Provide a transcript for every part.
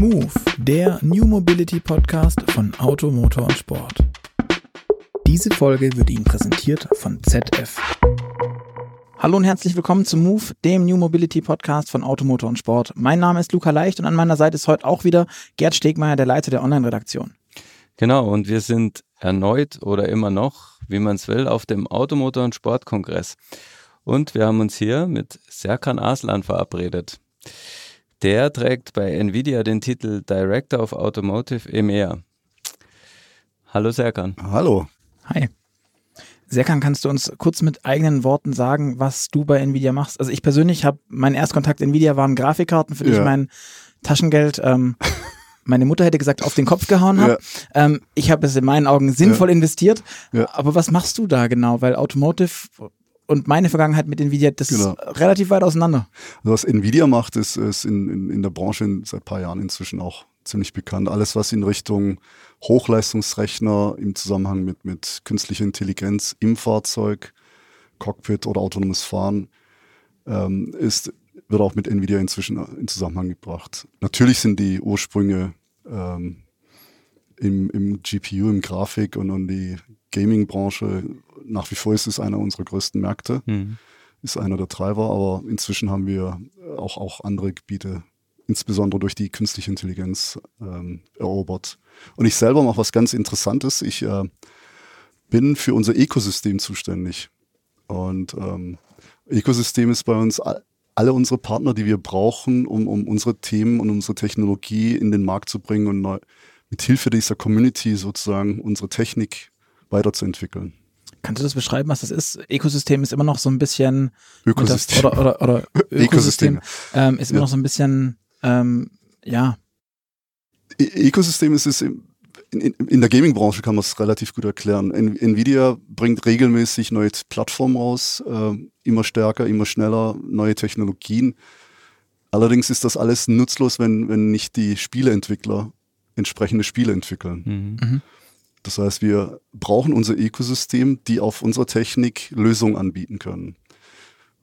Move, der New Mobility Podcast von Auto, Motor und Sport. Diese Folge wird Ihnen präsentiert von ZF. Hallo und herzlich willkommen zu Move, dem New Mobility Podcast von Auto, Motor und Sport. Mein Name ist Luca Leicht und an meiner Seite ist heute auch wieder Gerd Stegmeier, der Leiter der Online-Redaktion. Genau, und wir sind erneut oder immer noch, wie man es will, auf dem Automotor- und Sportkongress. Und wir haben uns hier mit Serkan Aslan verabredet. Der trägt bei Nvidia den Titel Director of Automotive EMEA. Hallo Serkan. Hallo. Hi. Serkan, kannst du uns kurz mit eigenen Worten sagen, was du bei Nvidia machst? Also ich persönlich habe, mein Erstkontakt Nvidia waren Grafikkarten, für die ja. ich mein Taschengeld, ähm, meine Mutter hätte gesagt, auf den Kopf gehauen habe. Ja. Ähm, ich habe es in meinen Augen sinnvoll ja. investiert. Aber was machst du da genau? Weil Automotive und meine Vergangenheit mit Nvidia, das genau. ist relativ weit auseinander. Also was Nvidia macht, ist, ist in, in, in der Branche in, seit ein paar Jahren inzwischen auch ziemlich bekannt. Alles, was in Richtung Hochleistungsrechner im Zusammenhang mit, mit künstlicher Intelligenz im Fahrzeug, Cockpit oder autonomes Fahren ähm, ist, wird auch mit Nvidia inzwischen in Zusammenhang gebracht. Natürlich sind die Ursprünge ähm, im, im GPU, im Grafik und, und die Gaming-Branche nach wie vor ist es einer unserer größten Märkte, mhm. ist einer der Treiber, aber inzwischen haben wir auch, auch andere Gebiete, insbesondere durch die künstliche Intelligenz, ähm, erobert. Und ich selber mache was ganz Interessantes. Ich äh, bin für unser Ökosystem zuständig. Und ähm, Ökosystem ist bei uns alle unsere Partner, die wir brauchen, um, um unsere Themen und unsere Technologie in den Markt zu bringen und neu, mit Hilfe dieser Community sozusagen unsere Technik weiterzuentwickeln. Kannst du das beschreiben, was das ist? Ökosystem ist immer noch so ein bisschen Ökosystem oder, oder, oder Ökosystem ähm, ist immer ja. noch so ein bisschen ähm, ja. E Ökosystem ist es in, in, in der Gaming-Branche kann man es relativ gut erklären. Nvidia bringt regelmäßig neue Plattformen raus, äh, immer stärker, immer schneller, neue Technologien. Allerdings ist das alles nutzlos, wenn, wenn nicht die Spieleentwickler entsprechende Spiele entwickeln. Mhm. Mhm. Das heißt, wir brauchen unser Ökosystem, die auf unserer Technik Lösungen anbieten können.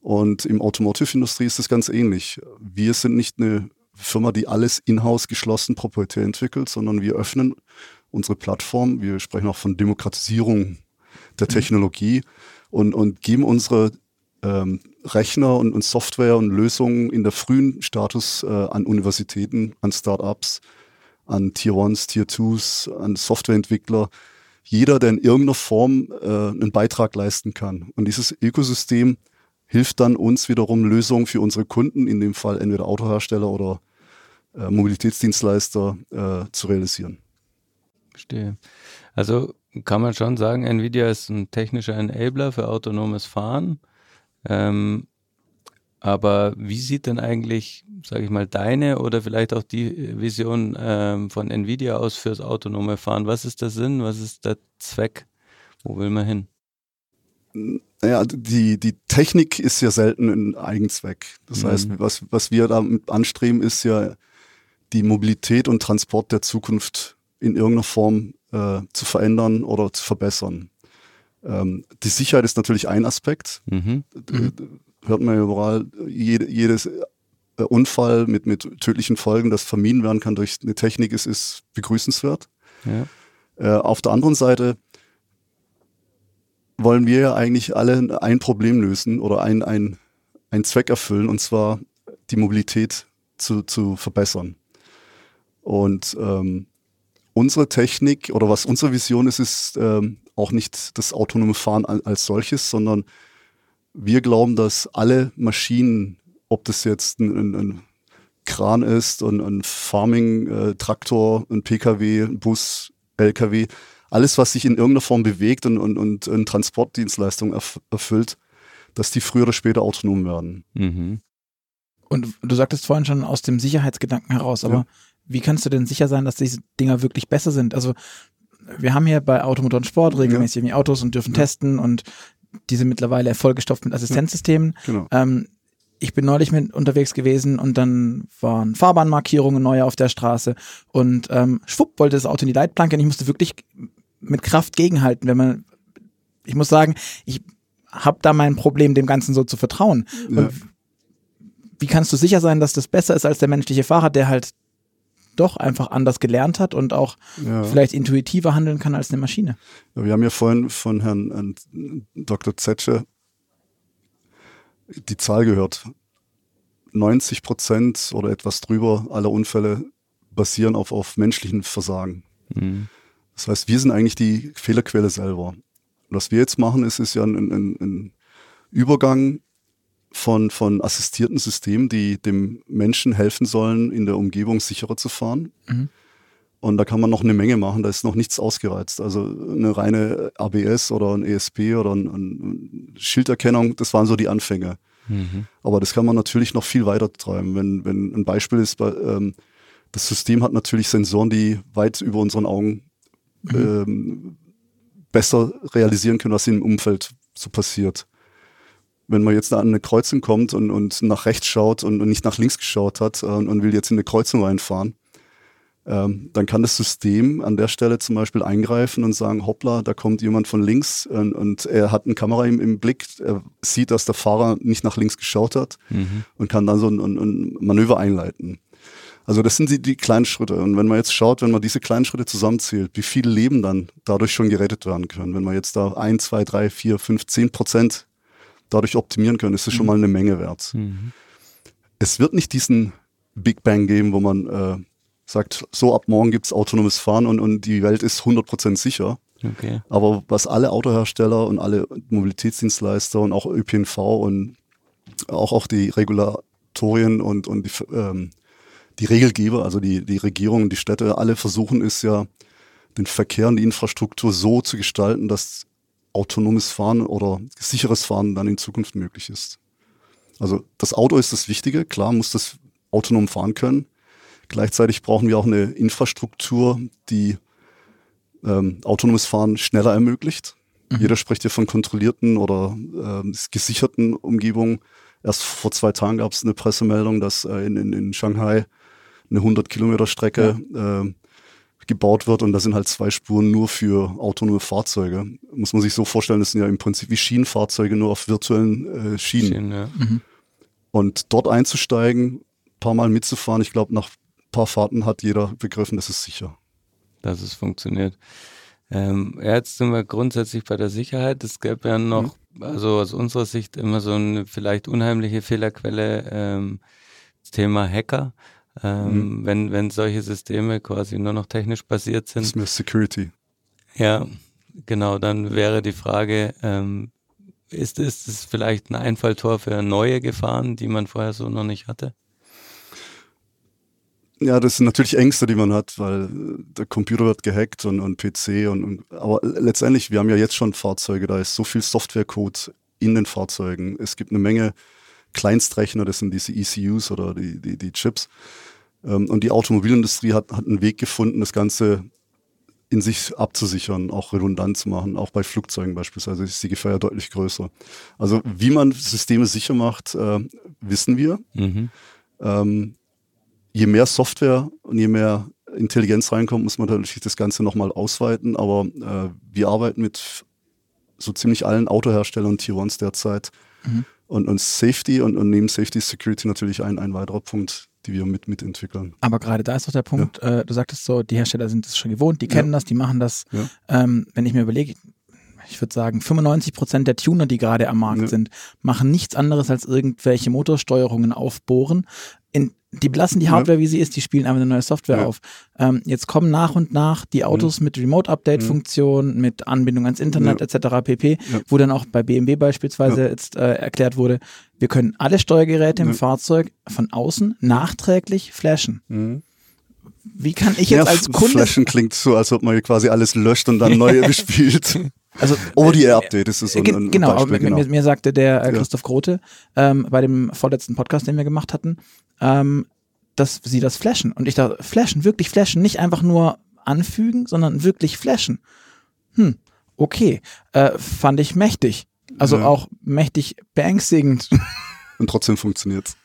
Und im Automotive-Industrie ist es ganz ähnlich. Wir sind nicht eine Firma, die alles in-house geschlossen proprietär entwickelt, sondern wir öffnen unsere Plattform. Wir sprechen auch von Demokratisierung der mhm. Technologie und, und geben unsere ähm, Rechner und, und, Software und Lösungen in der frühen Status äh, an Universitäten, an Startups, an Tier 1 Tier 2s, an Softwareentwickler. Jeder, der in irgendeiner Form äh, einen Beitrag leisten kann. Und dieses Ökosystem hilft dann uns wiederum Lösungen für unsere Kunden, in dem Fall entweder Autohersteller oder äh, Mobilitätsdienstleister, äh, zu realisieren. Verstehe. Also kann man schon sagen, Nvidia ist ein technischer Enabler für autonomes Fahren. Ähm, aber wie sieht denn eigentlich, sage ich mal, deine oder vielleicht auch die Vision ähm, von Nvidia aus fürs autonome Fahren? Was ist der Sinn? Was ist der Zweck? Wo will man hin? Naja, die, die Technik ist ja selten ein Eigenzweck. Das mhm. heißt, was, was wir damit anstreben, ist ja die Mobilität und Transport der Zukunft in irgendeiner Form äh, zu verändern oder zu verbessern. Ähm, die Sicherheit ist natürlich ein Aspekt. Mhm. Hört man ja überall, jede, jedes äh, Unfall mit, mit tödlichen Folgen, das vermieden werden kann durch eine Technik, ist, ist begrüßenswert. Ja. Äh, auf der anderen Seite wollen wir ja eigentlich alle ein Problem lösen oder ein, ein, ein Zweck erfüllen, und zwar die Mobilität zu, zu verbessern. Und ähm, unsere Technik oder was unsere Vision ist, ist ähm, auch nicht das autonome Fahren als solches, sondern wir glauben, dass alle Maschinen, ob das jetzt ein, ein, ein Kran ist und ein Farming-Traktor, ein PKW, ein Bus, LKW, alles, was sich in irgendeiner Form bewegt und, und, und eine Transportdienstleistung erf erfüllt, dass die früher oder später autonom werden. Mhm. Und du sagtest vorhin schon aus dem Sicherheitsgedanken heraus, aber ja. wie kannst du denn sicher sein, dass diese Dinger wirklich besser sind? Also wir haben hier bei Automotor und Sport regelmäßig ja. Autos und dürfen ja. testen und die sind mittlerweile vollgestopft mit Assistenzsystemen. Genau. Ähm, ich bin neulich mit unterwegs gewesen und dann waren Fahrbahnmarkierungen neu auf der Straße und ähm, schwupp wollte das Auto in die Leitplanke und ich musste wirklich mit Kraft gegenhalten, wenn man, ich muss sagen, ich habe da mein Problem, dem Ganzen so zu vertrauen. Ja. wie kannst du sicher sein, dass das besser ist als der menschliche Fahrer, der halt doch einfach anders gelernt hat und auch ja. vielleicht intuitiver handeln kann als eine Maschine. Ja, wir haben ja vorhin von Herrn Dr. Zetsche die Zahl gehört. 90 Prozent oder etwas drüber aller Unfälle basieren auf, auf menschlichen Versagen. Mhm. Das heißt, wir sind eigentlich die Fehlerquelle selber. Und was wir jetzt machen, ist, ist ja ein, ein, ein Übergang von, von assistierten Systemen, die dem Menschen helfen sollen, in der Umgebung sicherer zu fahren. Mhm. Und da kann man noch eine Menge machen, da ist noch nichts ausgereizt. Also eine reine ABS oder ein ESP oder ein, ein Schilderkennung, das waren so die Anfänge. Mhm. Aber das kann man natürlich noch viel weiter treiben. Wenn, wenn ein Beispiel ist, bei, ähm, das System hat natürlich Sensoren, die weit über unseren Augen mhm. ähm, besser realisieren können, was im Umfeld so passiert. Wenn man jetzt da an eine Kreuzung kommt und, und nach rechts schaut und, und nicht nach links geschaut hat äh, und will jetzt in eine Kreuzung reinfahren, ähm, dann kann das System an der Stelle zum Beispiel eingreifen und sagen, hoppla, da kommt jemand von links und, und er hat eine Kamera im, im, Blick, er sieht, dass der Fahrer nicht nach links geschaut hat mhm. und kann dann so ein, ein, ein, Manöver einleiten. Also das sind die, die kleinen Schritte. Und wenn man jetzt schaut, wenn man diese kleinen Schritte zusammenzählt, wie viele Leben dann dadurch schon gerettet werden können, wenn man jetzt da ein, zwei, drei, vier, fünf, zehn Prozent dadurch optimieren können, ist das schon mhm. mal eine Menge wert. Mhm. Es wird nicht diesen Big Bang geben, wo man äh, sagt, so ab morgen gibt's autonomes Fahren und, und die Welt ist 100% sicher. Okay. Aber was alle Autohersteller und alle Mobilitätsdienstleister und auch ÖPNV und auch, auch die Regulatorien und, und die, ähm, die Regelgeber, also die, die Regierung und die Städte, alle versuchen es ja, den Verkehr und die Infrastruktur so zu gestalten, dass autonomes Fahren oder sicheres Fahren dann in Zukunft möglich ist. Also das Auto ist das Wichtige, klar muss das autonom fahren können, Gleichzeitig brauchen wir auch eine Infrastruktur, die ähm, autonomes Fahren schneller ermöglicht. Mhm. Jeder spricht hier von kontrollierten oder äh, gesicherten Umgebungen. Erst vor zwei Tagen gab es eine Pressemeldung, dass äh, in, in, in Shanghai eine 100 Kilometer Strecke ja. äh, gebaut wird und da sind halt zwei Spuren nur für autonome Fahrzeuge. Muss man sich so vorstellen, das sind ja im Prinzip wie Schienenfahrzeuge nur auf virtuellen äh, Schienen. Schienen ja. mhm. Und dort einzusteigen, paar Mal mitzufahren, ich glaube nach paar Fahrten hat jeder begriffen, das ist sicher. Dass es funktioniert. Ähm, jetzt sind wir grundsätzlich bei der Sicherheit. Es gäbe ja noch, mhm. also aus unserer Sicht immer so eine vielleicht unheimliche Fehlerquelle, ähm, das Thema Hacker. Ähm, mhm. wenn, wenn solche Systeme quasi nur noch technisch basiert sind. Das ist mehr Security. Ja, genau, dann wäre die Frage, ähm, ist, ist es vielleicht ein Einfalltor für neue Gefahren, die man vorher so noch nicht hatte? Ja, das sind natürlich Ängste, die man hat, weil der Computer wird gehackt und, und PC und, und aber letztendlich, wir haben ja jetzt schon Fahrzeuge, da ist so viel Softwarecode in den Fahrzeugen. Es gibt eine Menge Kleinstrechner, das sind diese ECUs oder die, die, die Chips. Ähm, und die Automobilindustrie hat, hat einen Weg gefunden, das Ganze in sich abzusichern, auch redundant zu machen. Auch bei Flugzeugen beispielsweise ist die Gefahr ja deutlich größer. Also wie man Systeme sicher macht, äh, wissen wir. Mhm. Ähm, je mehr Software und je mehr Intelligenz reinkommt, muss man natürlich das Ganze nochmal ausweiten. Aber äh, wir arbeiten mit so ziemlich allen Autoherstellern und Tier 1 derzeit. Mhm. Und, und Safety und, und neben Safety Security natürlich ein, ein weiterer Punkt, die wir mit mitentwickeln. Aber gerade da ist doch der Punkt, ja. äh, du sagtest so, die Hersteller sind es schon gewohnt, die kennen ja. das, die machen das. Ja. Ähm, wenn ich mir überlege, ich würde sagen, 95 Prozent der Tuner, die gerade am Markt sind, machen nichts anderes als irgendwelche Motorsteuerungen aufbohren. Die belassen die Hardware, ja. wie sie ist, die spielen einfach eine neue Software ja. auf. Ähm, jetzt kommen nach und nach die Autos mhm. mit Remote-Update-Funktion, mhm. mit Anbindung ans Internet ja. etc. pp., wo dann auch bei BMW beispielsweise jetzt äh, erklärt wurde, wir können alle Steuergeräte im Fahrzeug von außen nachträglich flashen. Mhm. Wie kann ich jetzt als Kunde... Flashen klingt so, als ob man quasi alles löscht und dann neu bespielt. Also ODR-Update ist es so ein, ein genau, Beispiel, genau. Mir, mir, sagte der äh, Christoph Grote ähm, bei dem vorletzten Podcast, den wir gemacht hatten, ähm, dass sie das flashen. Und ich dachte, flashen, wirklich flashen, nicht einfach nur anfügen, sondern wirklich flashen. Hm, okay, äh, fand ich mächtig. Also ja. auch mächtig beängstigend. Und trotzdem funktioniert's.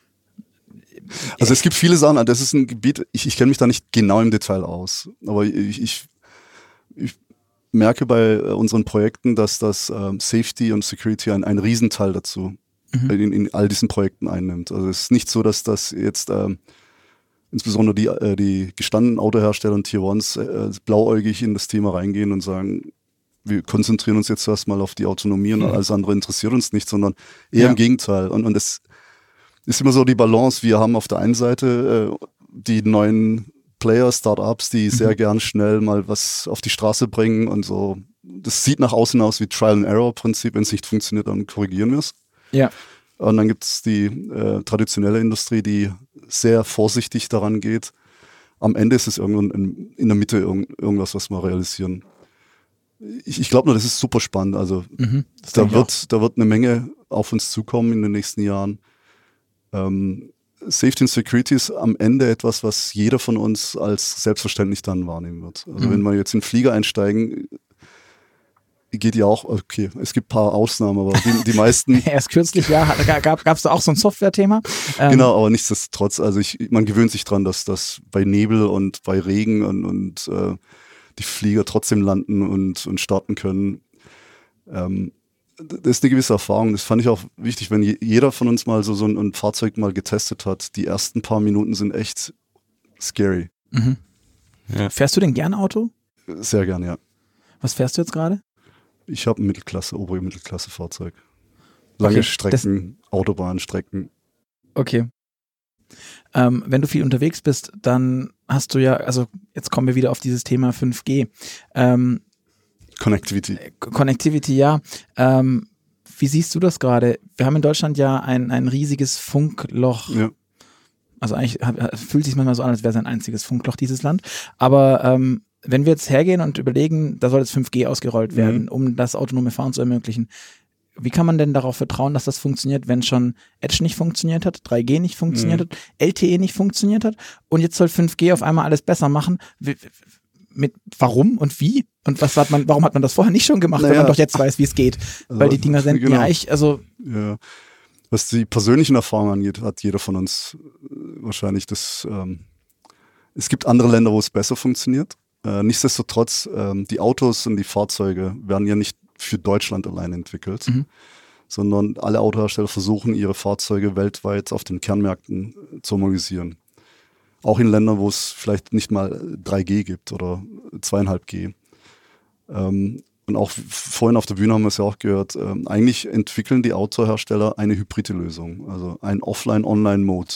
Also es gibt viele Sachen, das ist ein Gebiet, ich, ich kenne mich da nicht genau im Detail aus, aber ich, ich, ich merke bei äh, unseren Projekten, dass das ähm, Safety und Security ein, ein Riesenteil dazu mhm. in, in, all diesen Projekten einnimmt. Also es ist nicht so, dass das jetzt ähm, insbesondere die, äh, die gestandenen Autohersteller und Tier Ones äh, blauäugig in das Thema reingehen und sagen, wir konzentrieren uns jetzt erstmal auf die Autonomie und mhm. alles andere interessiert uns nicht, sondern eher ja. im Gegenteil. Und, und es ist immer so die Balance. Wir haben auf der einen Seite äh, die neuen Player, Startups, die sehr mhm. gern schnell mal was auf die Straße bringen und so. Das sieht nach außen aus wie Trial and Error Prinzip. Wenn es nicht funktioniert, dann korrigieren wir es. Ja. Und dann gibt es die äh, traditionelle Industrie, die sehr vorsichtig daran geht. Am Ende ist es irgendwann in, in der Mitte irg irgendwas, was wir realisieren. Ich, ich glaube nur, das ist super spannend. Also mhm, da, wird, da wird eine Menge auf uns zukommen in den nächsten Jahren. Ähm, Safety and Security ist am Ende etwas, was jeder von uns als selbstverständlich dann wahrnehmen wird. Also mhm. wenn wir jetzt in den Flieger einsteigen, geht ja auch, okay, es gibt ein paar Ausnahmen, aber die, die meisten. Erst kürzlich, ja, gab es da auch so ein Software-Thema. Ähm, genau, aber nichtsdestotrotz, also ich, man gewöhnt sich dran, dass das bei Nebel und bei Regen und, und äh, die Flieger trotzdem landen und, und starten können. Ähm, das ist eine gewisse Erfahrung. Das fand ich auch wichtig, wenn jeder von uns mal so, so ein, ein Fahrzeug mal getestet hat. Die ersten paar Minuten sind echt scary. Mhm. Ja. Fährst du denn gern Auto? Sehr gern, ja. Was fährst du jetzt gerade? Ich habe ein Mittelklasse, obere Mittelklasse Fahrzeug. Lange okay, Strecken, Autobahnstrecken. Okay. Ähm, wenn du viel unterwegs bist, dann hast du ja, also jetzt kommen wir wieder auf dieses Thema 5G. Ähm, Connectivity. Connectivity, ja. Ähm, wie siehst du das gerade? Wir haben in Deutschland ja ein, ein riesiges Funkloch. Ja. Also eigentlich fühlt sich manchmal so an, als wäre es ein einziges Funkloch, dieses Land. Aber ähm, wenn wir jetzt hergehen und überlegen, da soll jetzt 5G ausgerollt mhm. werden, mhm. um das autonome Fahren zu ermöglichen, wie kann man denn darauf vertrauen, dass das funktioniert, wenn schon Edge nicht funktioniert hat, 3G nicht funktioniert mhm. hat, LTE nicht funktioniert hat und jetzt soll 5G auf einmal alles besser machen? Mit warum und wie? Und was hat man, warum hat man das vorher nicht schon gemacht, naja. wenn man doch jetzt weiß, wie es geht? Also, Weil die Dinger sind genau. ja ich, also. Ja. Was die persönlichen Erfahrungen angeht, hat jeder von uns äh, wahrscheinlich das, ähm, es gibt andere Länder, wo es besser funktioniert. Äh, nichtsdestotrotz, ähm, die Autos und die Fahrzeuge werden ja nicht für Deutschland allein entwickelt, mhm. sondern alle Autohersteller versuchen, ihre Fahrzeuge weltweit auf den Kernmärkten äh, zu homologisieren. Auch in Ländern, wo es vielleicht nicht mal 3G gibt oder 2,5G. Ähm, und auch vorhin auf der Bühne haben wir es ja auch gehört, ähm, eigentlich entwickeln die Autohersteller eine hybride Lösung, also ein Offline-Online-Mode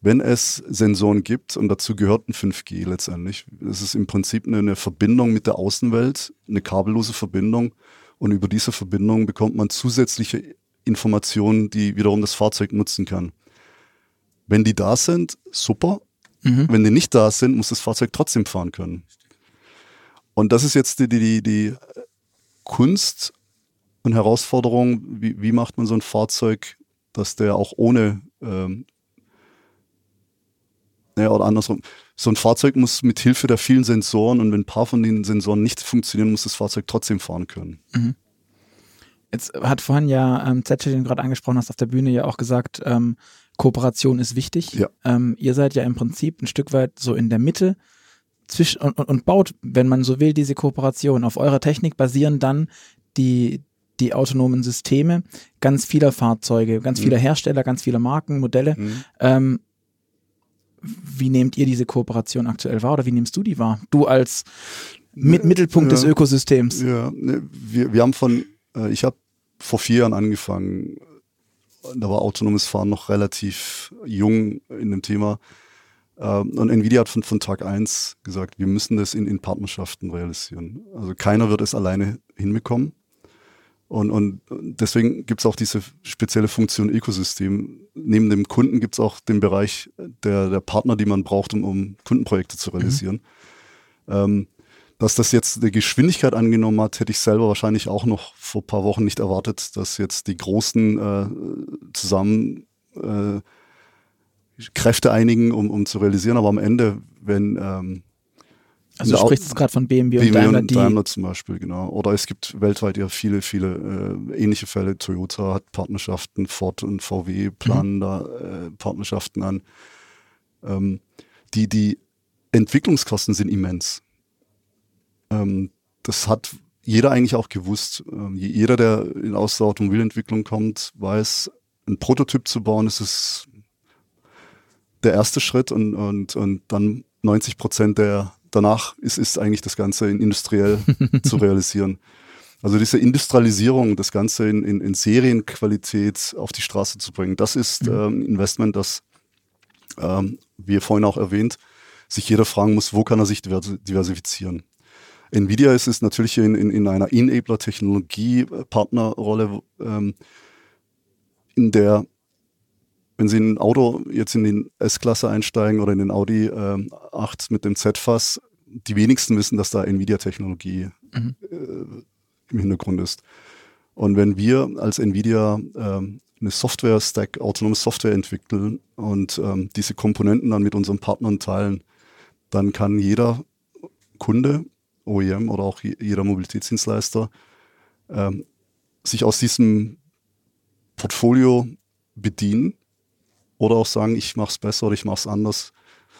wenn es Sensoren gibt, und dazu gehört ein 5G letztendlich, es ist im Prinzip eine Verbindung mit der Außenwelt, eine kabellose Verbindung. Und über diese Verbindung bekommt man zusätzliche Informationen, die wiederum das Fahrzeug nutzen kann. Wenn die da sind, super. Mhm. Wenn die nicht da sind, muss das Fahrzeug trotzdem fahren können. Und das ist jetzt die, die, die Kunst und Herausforderung, wie, wie macht man so ein Fahrzeug, dass der auch ohne ähm, ja, oder andersrum. So ein Fahrzeug muss mit Hilfe der vielen Sensoren und wenn ein paar von den Sensoren nicht funktionieren, muss das Fahrzeug trotzdem fahren können. Mhm. Jetzt hat vorhin ja ähm, Zetsche, den du gerade angesprochen hast, auf der Bühne ja auch gesagt, ähm, Kooperation ist wichtig. Ja. Ähm, ihr seid ja im Prinzip ein Stück weit so in der Mitte zwischen und, und, und baut, wenn man so will, diese Kooperation. Auf eurer Technik basieren dann die, die autonomen Systeme ganz vieler Fahrzeuge, ganz mhm. vieler Hersteller, ganz vieler Marken, Modelle. Mhm. Ähm, wie nehmt ihr diese Kooperation aktuell wahr oder wie nimmst du die wahr? Du als mit Mittelpunkt ja, des Ökosystems. Ja, ne, wir, wir haben von, äh, ich habe vor vier Jahren angefangen, da war autonomes Fahren noch relativ jung in dem Thema. Ähm, und Nvidia hat von, von Tag eins gesagt, wir müssen das in, in Partnerschaften realisieren. Also keiner wird es alleine hinbekommen. Und, und deswegen gibt es auch diese spezielle Funktion Ökosystem. Neben dem Kunden gibt es auch den Bereich der, der Partner, die man braucht, um, um Kundenprojekte zu realisieren. Mhm. Ähm, dass das jetzt eine Geschwindigkeit angenommen hat, hätte ich selber wahrscheinlich auch noch vor ein paar Wochen nicht erwartet, dass jetzt die Großen äh, zusammen äh, Kräfte einigen, um, um zu realisieren. Aber am Ende, wenn ähm, also du sprichst gerade von BMW, BMW und Daimler, und Daimler zum Beispiel, genau. Oder es gibt weltweit ja viele, viele äh, ähnliche Fälle. Toyota hat Partnerschaften, Ford und VW planen mhm. da äh, Partnerschaften an. Ähm, die, die Entwicklungskosten sind immens. Ähm, das hat jeder eigentlich auch gewusst. Ähm, jeder, der in aus der Automobilentwicklung kommt, weiß, ein Prototyp zu bauen, ist es der erste Schritt und, und, und dann 90 Prozent der danach ist, ist eigentlich das Ganze in industriell zu realisieren. Also diese Industrialisierung, das Ganze in, in, in Serienqualität auf die Straße zu bringen, das ist mhm. ähm, Investment, das, ähm, wie vorhin auch erwähnt, sich jeder fragen muss, wo kann er sich diversifizieren. Nvidia ist es natürlich in, in, in einer Enabler-Technologie-Partnerrolle, ähm, in der, wenn Sie in ein Auto jetzt in den S-Klasse einsteigen oder in den Audi ähm, 8 mit dem Z-Fass, die wenigsten wissen, dass da Nvidia-Technologie mhm. äh, im Hintergrund ist. Und wenn wir als Nvidia ähm, eine Software-Stack, autonome Software entwickeln und ähm, diese Komponenten dann mit unseren Partnern teilen, dann kann jeder Kunde, OEM oder auch jeder Mobilitätsdienstleister ähm, sich aus diesem Portfolio bedienen oder auch sagen, ich mache es besser oder ich mache es anders.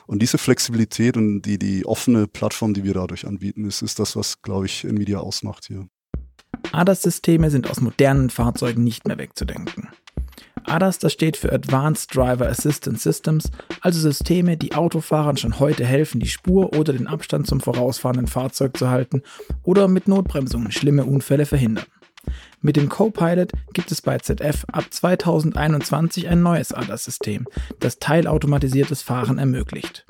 Und diese Flexibilität und die, die offene Plattform, die wir dadurch anbieten, ist, ist das, was, glaube ich, Nvidia ausmacht hier. ADAS-Systeme sind aus modernen Fahrzeugen nicht mehr wegzudenken. ADAS, das steht für Advanced Driver Assistance Systems, also Systeme, die Autofahrern schon heute helfen, die Spur oder den Abstand zum vorausfahrenden Fahrzeug zu halten oder mit Notbremsungen schlimme Unfälle verhindern. Mit dem Copilot gibt es bei ZF ab 2021 ein neues ADAS-System, das teilautomatisiertes Fahren ermöglicht.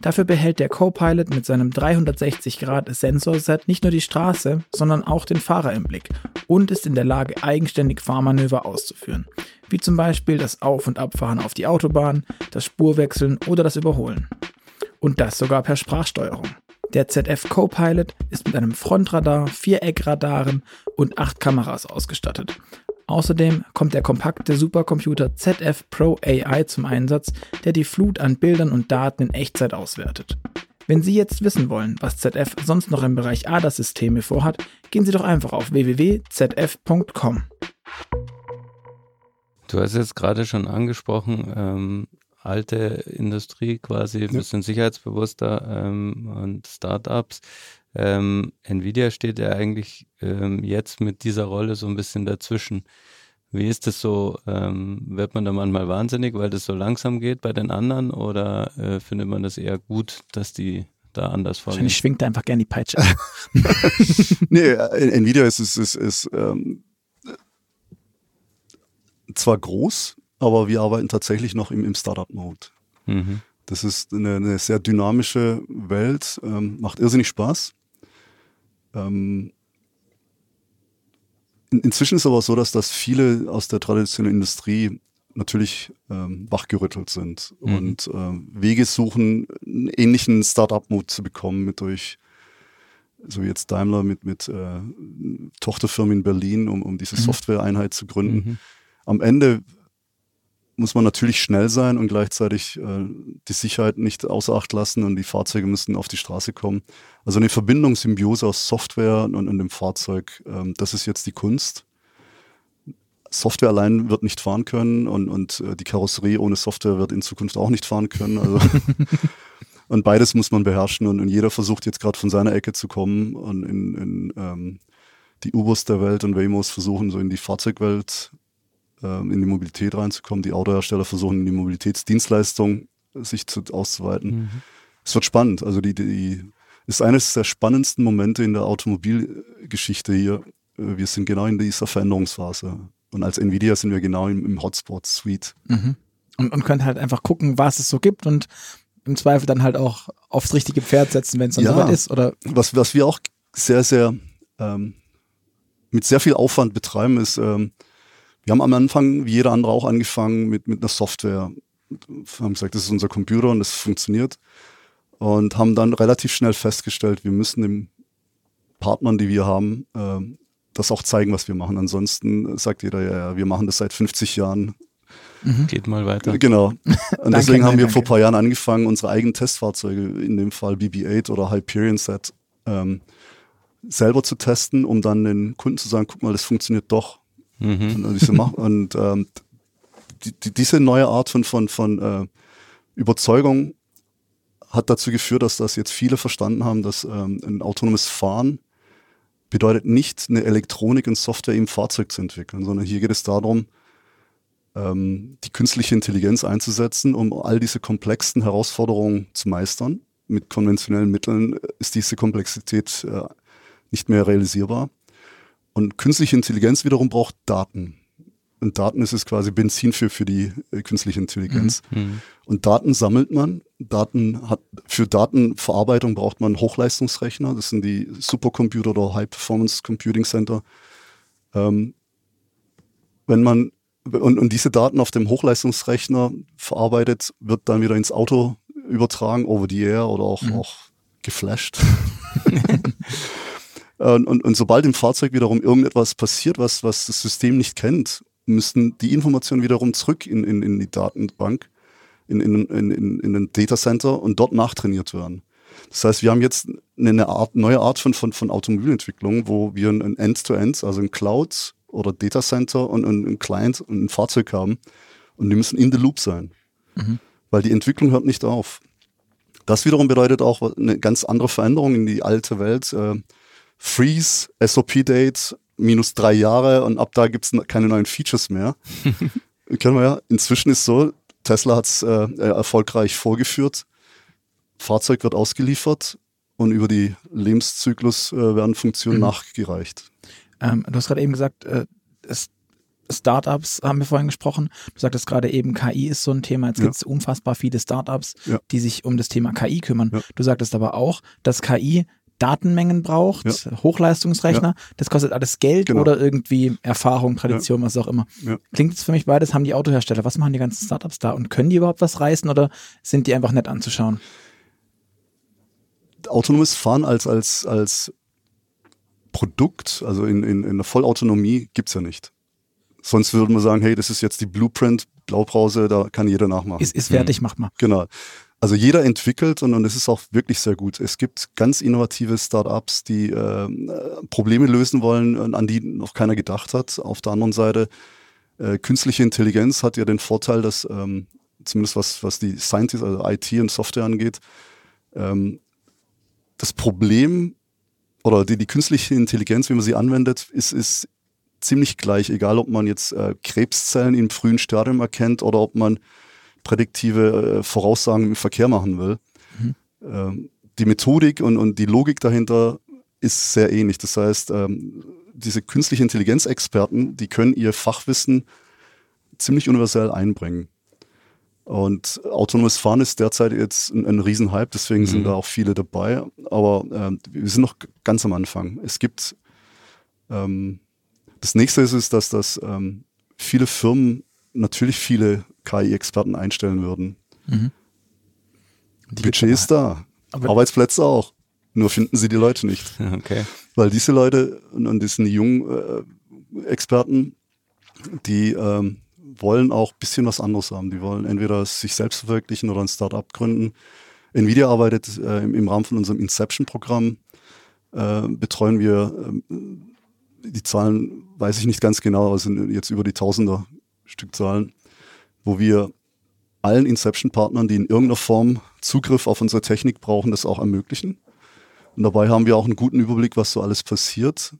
Dafür behält der Copilot mit seinem 360-Grad-Sensorset nicht nur die Straße, sondern auch den Fahrer im Blick und ist in der Lage, eigenständig Fahrmanöver auszuführen, wie zum Beispiel das Auf- und Abfahren auf die Autobahn, das Spurwechseln oder das Überholen. Und das sogar per Sprachsteuerung. Der ZF Copilot ist mit einem Frontradar, Viereckradaren und acht Kameras ausgestattet Außerdem kommt der kompakte Supercomputer ZF Pro AI zum Einsatz, der die Flut an Bildern und Daten in Echtzeit auswertet. Wenn Sie jetzt wissen wollen, was ZF sonst noch im Bereich ADAS-Systeme vorhat, gehen Sie doch einfach auf www.zf.com. Du hast jetzt gerade schon angesprochen, ähm, alte Industrie quasi, ein bisschen ja. sicherheitsbewusster ähm, und Startups. Ähm, Nvidia steht ja eigentlich ähm, jetzt mit dieser Rolle so ein bisschen dazwischen. Wie ist das so? Ähm, wird man da manchmal wahnsinnig, weil das so langsam geht bei den anderen oder äh, findet man das eher gut, dass die da anders vorgehen? Wahrscheinlich schwingt einfach gerne die Peitsche. nee, äh, Nvidia ist, ist, ist, ist ähm, zwar groß, aber wir arbeiten tatsächlich noch im, im Startup-Mode. Mhm. Das ist eine, eine, sehr dynamische Welt, ähm, macht irrsinnig Spaß. Ähm, in, inzwischen ist aber so, dass, dass viele aus der traditionellen Industrie natürlich ähm, wachgerüttelt sind mhm. und äh, Wege suchen, einen ähnlichen Startup-Mut zu bekommen mit durch, so wie jetzt Daimler mit, mit äh, Tochterfirmen in Berlin, um, um diese mhm. Software-Einheit zu gründen. Mhm. Am Ende muss man natürlich schnell sein und gleichzeitig äh, die Sicherheit nicht außer Acht lassen und die Fahrzeuge müssen auf die Straße kommen. Also eine Verbindung, Symbiose aus Software und, und dem Fahrzeug, ähm, das ist jetzt die Kunst. Software allein wird nicht fahren können und, und äh, die Karosserie ohne Software wird in Zukunft auch nicht fahren können. Also und beides muss man beherrschen und, und jeder versucht jetzt gerade von seiner Ecke zu kommen und in, in ähm, die Ubers der Welt und Waymos versuchen so in die Fahrzeugwelt ähm, in die Mobilität reinzukommen. Die Autohersteller versuchen in die Mobilitätsdienstleistung sich zu, auszuweiten. Mhm. Es wird spannend. Also die, die ist eines der spannendsten Momente in der Automobilgeschichte hier. Äh, wir sind genau in dieser Veränderungsphase. Und als Nvidia sind wir genau im, im Hotspot-Suite. Mhm. Und, und könnt halt einfach gucken, was es so gibt und im Zweifel dann halt auch aufs richtige Pferd setzen, wenn es dann ja, soweit ist. Oder? Was, was wir auch sehr, sehr ähm, mit sehr viel Aufwand betreiben, ist ähm, wir haben am Anfang, wie jeder andere auch, angefangen mit, mit einer Software. Wir haben gesagt, das ist unser Computer und das funktioniert. Und haben dann relativ schnell festgestellt, wir müssen den Partnern, die wir haben, äh, das auch zeigen, was wir machen. Ansonsten sagt jeder, ja, ja wir machen das seit 50 Jahren. Mhm. Geht mal weiter. Genau. Und deswegen haben wir danke. vor ein paar Jahren angefangen, unsere eigenen Testfahrzeuge, in dem Fall BB-8 oder Hyperion Set, ähm, selber zu testen, um dann den Kunden zu sagen, guck mal, das funktioniert doch. Mhm. Und, diese und ähm, die, die, diese neue Art von, von, von äh, Überzeugung hat dazu geführt, dass das jetzt viele verstanden haben, dass ähm, ein autonomes Fahren bedeutet nicht eine Elektronik und Software im Fahrzeug zu entwickeln, sondern hier geht es darum, ähm, die künstliche Intelligenz einzusetzen, um all diese komplexen Herausforderungen zu meistern. Mit konventionellen Mitteln ist diese Komplexität äh, nicht mehr realisierbar. Und künstliche Intelligenz wiederum braucht Daten. Und Daten ist es quasi Benzin für, für die äh, künstliche Intelligenz. Mhm. mhm. Und Daten sammelt man. Daten hat, für Datenverarbeitung braucht man Hochleistungsrechner. Das sind die Supercomputer oder High Performance Computing Center. Ähm, wenn man und, und diese Daten auf dem Hochleistungsrechner verarbeitet, wird dann wieder ins Auto übertragen, over the air oder auch, mhm. auch geflasht. und, und, und sobald im Fahrzeug wiederum irgendetwas passiert, was, was das System nicht kennt, müssen die Informationen wiederum zurück in, in, in die Datenbank, in, in, in, in, in den Data Center und dort nachtrainiert werden. Das heißt, wir haben jetzt eine Art, neue Art von, von, von Automobilentwicklung, wo wir ein End-to-End, -End, also ein Cloud oder Data Center und, und ein Client und ein Fahrzeug haben und die müssen in the loop sein. Mhm. Weil die Entwicklung hört nicht auf. Das wiederum bedeutet auch eine ganz andere Veränderung in die alte Welt. Äh, Freeze, SOP-Date, minus drei Jahre und ab da gibt es keine neuen Features mehr. Kennen wir ja. Inzwischen ist so, Tesla hat es äh, erfolgreich vorgeführt. Fahrzeug wird ausgeliefert und über die Lebenszyklus äh, werden Funktionen mhm. nachgereicht. Ähm, du hast gerade eben gesagt, äh, Startups haben wir vorhin gesprochen. Du sagtest gerade eben, KI ist so ein Thema. Jetzt ja. gibt es unfassbar viele Startups, ja. die sich um das Thema KI kümmern. Ja. Du sagtest aber auch, dass KI Datenmengen braucht, ja. Hochleistungsrechner, ja. das kostet alles Geld genau. oder irgendwie Erfahrung, Tradition, ja. was auch immer. Klingt jetzt für mich beides, haben die Autohersteller. Was machen die ganzen Startups da und können die überhaupt was reißen oder sind die einfach nett anzuschauen? Autonomes Fahren als, als, als Produkt, also in, in, in der Vollautonomie, gibt es ja nicht. Sonst würde man sagen, hey, das ist jetzt die Blueprint, Blaupause, da kann jeder nachmachen. Ist, ist fertig, mhm. macht mal. Genau. Also jeder entwickelt und, und es ist auch wirklich sehr gut. Es gibt ganz innovative Startups, die äh, Probleme lösen wollen, an die noch keiner gedacht hat. Auf der anderen Seite, äh, künstliche Intelligenz hat ja den Vorteil, dass ähm, zumindest was, was die Scientist, also IT und Software angeht, ähm, das Problem oder die, die künstliche Intelligenz, wie man sie anwendet, ist, ist ziemlich gleich, egal ob man jetzt äh, Krebszellen im frühen Stadium erkennt oder ob man prädiktive äh, Voraussagen im Verkehr machen will. Mhm. Ähm, die Methodik und, und die Logik dahinter ist sehr ähnlich. Das heißt, ähm, diese künstliche Intelligenzexperten, die können ihr Fachwissen ziemlich universell einbringen. Und autonomes Fahren ist derzeit jetzt ein, ein Riesenhype, deswegen mhm. sind da auch viele dabei. Aber äh, wir sind noch ganz am Anfang. Es gibt ähm, das nächste ist es, dass das ähm, viele Firmen natürlich viele KI-Experten einstellen würden. Mhm. Budget ist da, aber Arbeitsplätze auch. Nur finden sie die Leute nicht. Okay. Weil diese Leute und diese jungen äh, Experten, die ähm, wollen auch ein bisschen was anderes haben. Die wollen entweder sich selbst verwirklichen oder ein Startup gründen. Nvidia arbeitet äh, im, im, Rahmen von unserem Inception-Programm, äh, betreuen wir, äh, die Zahlen weiß ich nicht ganz genau, aber sind jetzt über die Tausender Stückzahlen, wo wir allen Inception-Partnern, die in irgendeiner Form Zugriff auf unsere Technik brauchen, das auch ermöglichen. Und dabei haben wir auch einen guten Überblick, was so alles passiert.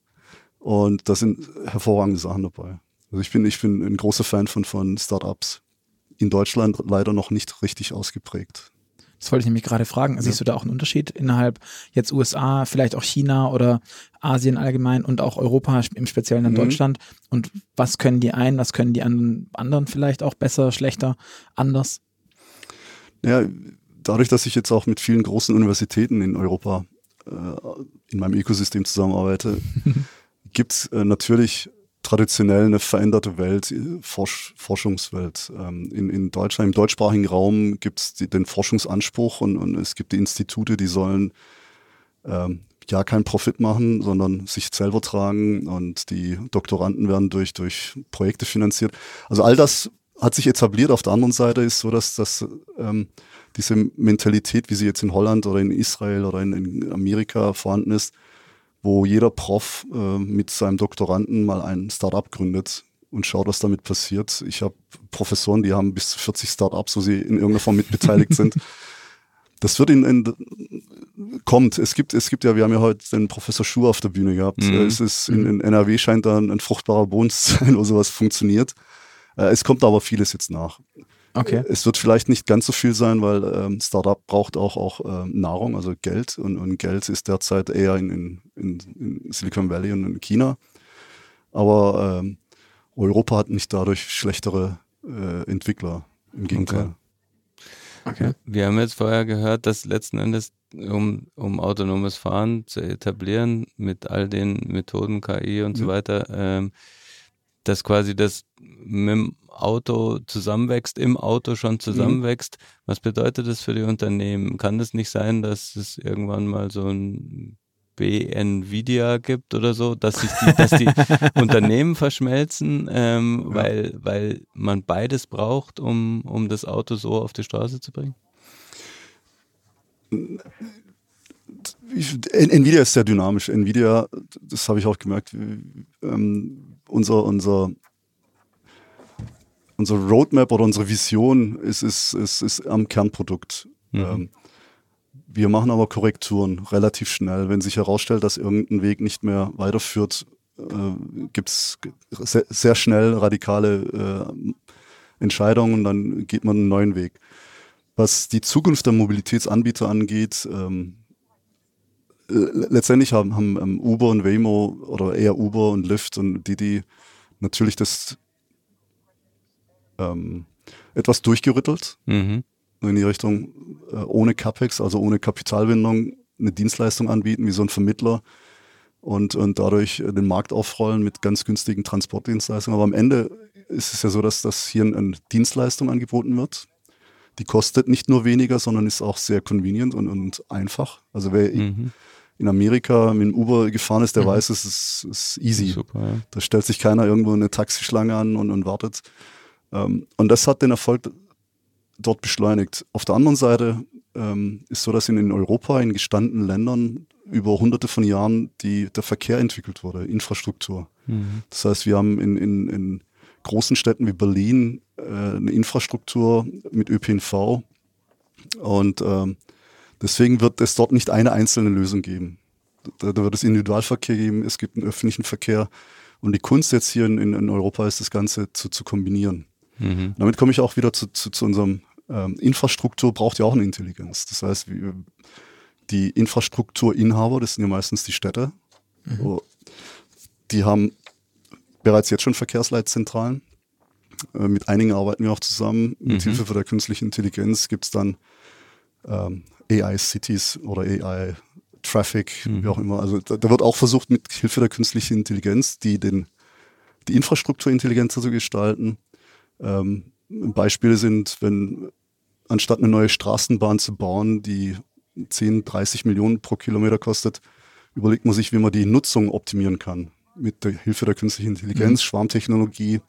Und da sind hervorragende Sachen dabei. Also ich bin, ich bin ein großer Fan von, von Startups. In Deutschland leider noch nicht richtig ausgeprägt. Das wollte ich nämlich gerade fragen. Siehst ja. du da auch einen Unterschied innerhalb jetzt USA, vielleicht auch China oder Asien allgemein und auch Europa, im Speziellen in mhm. Deutschland? Und was können die einen, was können die anderen vielleicht auch besser, schlechter, anders? Ja, dadurch, dass ich jetzt auch mit vielen großen Universitäten in Europa äh, in meinem Ökosystem zusammenarbeite, gibt es äh, natürlich traditionell eine veränderte Welt, Forsch Forschungswelt. Ähm, in, in Deutschland, im deutschsprachigen Raum gibt es den Forschungsanspruch und, und, es gibt die Institute, die sollen ähm, ja keinen Profit machen, sondern sich selber tragen und die Doktoranden werden durch, durch Projekte finanziert. Also all das hat sich etabliert. Auf der anderen Seite ist so, dass, dass ähm, diese Mentalität, wie sie jetzt in Holland oder in Israel oder in, in Amerika vorhanden ist, wo jeder Prof äh, mit seinem Doktoranden mal ein Startup gründet und schaut, was damit passiert. Ich habe Professoren, die haben bis zu 40 Startups, wo sie in irgendeiner Form mitbeteiligt sind. Das wird in, in, kommt. Es gibt, es gibt ja, wir haben ja heute den Professor Schuh auf der Bühne gehabt. Mhm. Es ist in, in NRW scheint da ein, ein fruchtbarer Boden zu sein, wo sowas funktioniert. Äh, es kommt aber vieles jetzt nach. Okay. Es wird vielleicht nicht ganz so viel sein, weil ähm, Startup braucht auch, auch ähm, Nahrung, also Geld. Und, und Geld ist derzeit eher in, in, in, in Silicon Valley und in China. Aber ähm, Europa hat nicht dadurch schlechtere äh, Entwickler. Im Gegenteil. Okay. okay. Wir haben jetzt vorher gehört, dass letzten Endes, um, um autonomes Fahren zu etablieren, mit all den Methoden, KI und ja. so weiter, ähm, dass quasi das mit dem Auto zusammenwächst, im Auto schon zusammenwächst. Mhm. Was bedeutet das für die Unternehmen? Kann das nicht sein, dass es irgendwann mal so ein BNvidia gibt oder so, dass sich die, dass die Unternehmen verschmelzen, ähm, ja. weil, weil man beides braucht, um, um das Auto so auf die Straße zu bringen? Nvidia ist sehr dynamisch. Nvidia, das habe ich auch gemerkt, ähm, unser, unser, unser Roadmap oder unsere Vision ist, ist, ist, ist am Kernprodukt. Mhm. Ähm, wir machen aber Korrekturen relativ schnell. Wenn sich herausstellt, dass irgendein Weg nicht mehr weiterführt, äh, gibt es sehr, sehr, schnell radikale äh, Entscheidungen und dann geht man einen neuen Weg. Was die Zukunft der Mobilitätsanbieter angeht, ähm, letztendlich haben, haben ähm, Uber und Waymo oder eher Uber und Lyft und Didi natürlich das ähm, etwas durchgerüttelt mhm. in die Richtung äh, ohne CapEx, also ohne Kapitalbindung, eine Dienstleistung anbieten wie so ein Vermittler und, und dadurch den Markt aufrollen mit ganz günstigen Transportdienstleistungen. Aber am Ende ist es ja so, dass das hier eine Dienstleistung angeboten wird. Die kostet nicht nur weniger, sondern ist auch sehr convenient und, und einfach. Also wer mhm in Amerika mit dem Uber gefahren ist, der mhm. weiß, es ist, ist easy. Super, ja. Da stellt sich keiner irgendwo eine Taxischlange an und, und wartet. Ähm, und das hat den Erfolg dort beschleunigt. Auf der anderen Seite ähm, ist so, dass in, Europa, in gestandenen Ländern über hunderte von Jahren die, der Verkehr entwickelt wurde, Infrastruktur. Mhm. Das heißt, wir haben in, in, in großen Städten wie Berlin äh, eine Infrastruktur mit ÖPNV und ähm, Deswegen wird es dort nicht eine einzelne Lösung geben. Da, da wird es Individualverkehr geben, es gibt einen öffentlichen Verkehr. Und die Kunst jetzt hier in, in Europa ist, das Ganze zu, zu kombinieren. Mhm. Damit komme ich auch wieder zu, zu, zu unserem ähm, Infrastruktur braucht ja auch eine Intelligenz. Das heißt, wie, die Infrastrukturinhaber, das sind ja meistens die Städte, mhm. die haben bereits jetzt schon Verkehrsleitzentralen. Äh, mit einigen arbeiten wir auch zusammen. Mit mhm. Hilfe von der künstlichen Intelligenz gibt es dann ähm, AI-Cities oder AI-Traffic, mhm. wie auch immer. Also da, da, wird auch versucht, mit Hilfe der künstlichen Intelligenz die, den, die Infrastruktur intelligenter zu gestalten. Ähm, Beispiele sind, wenn anstatt eine neue Straßenbahn zu bauen, die 10, 30 Millionen pro Kilometer kostet, überlegt man sich, wie man die Nutzung optimieren kann. Mit der Hilfe der künstlichen Intelligenz, mhm. Schwarmtechnologie,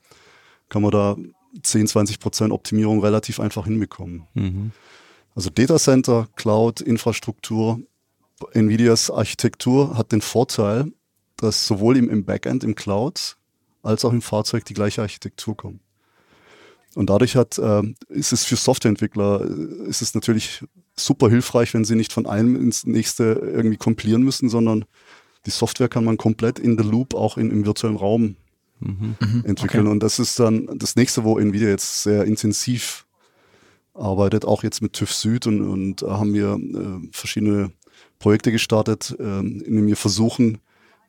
kann man da 10, 20 Prozent Optimierung relativ einfach hinbekommen. Mhm. Also Data Center, Cloud, Infrastruktur, Nvidias Architektur hat den Vorteil, dass sowohl im, im Backend, im Cloud, als auch im Fahrzeug die gleiche Architektur kommt. Und dadurch hat, äh, ist es für Softwareentwickler, äh, ist es natürlich super hilfreich, wenn sie nicht von einem ins nächste irgendwie kompilieren müssen, sondern die Software kann man komplett in the Loop auch in, im virtuellen Raum mhm. mhm. entwickeln. Okay. Und das ist dann das nächste, wo Nvidia jetzt sehr intensiv arbeitet, auch jetzt mit TÜV Süd und, und da haben wir äh, verschiedene Projekte gestartet, äh, in denen wir versuchen,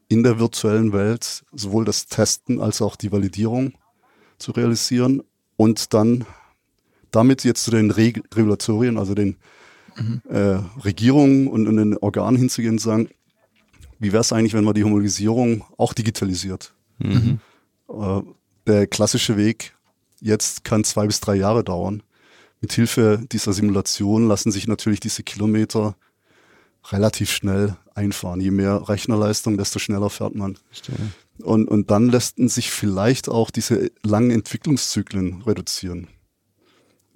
in der virtuellen Welt sowohl das Testen als auch die Validierung zu realisieren und dann damit jetzt zu den Reg Regulatorien, also den mhm. äh, Regierungen und, und, den Organen hinzugehen und sagen, wie wäre es eigentlich, wenn man die Homologisierung auch digitalisiert? Mhm. Äh, der klassische Weg jetzt kann zwei bis drei Jahre dauern. Mit Hilfe dieser Simulation lassen sich natürlich diese Kilometer relativ schnell einfahren. Je mehr Rechnerleistung, desto schneller fährt man. Und, und dann lässten sich vielleicht auch diese langen Entwicklungszyklen reduzieren.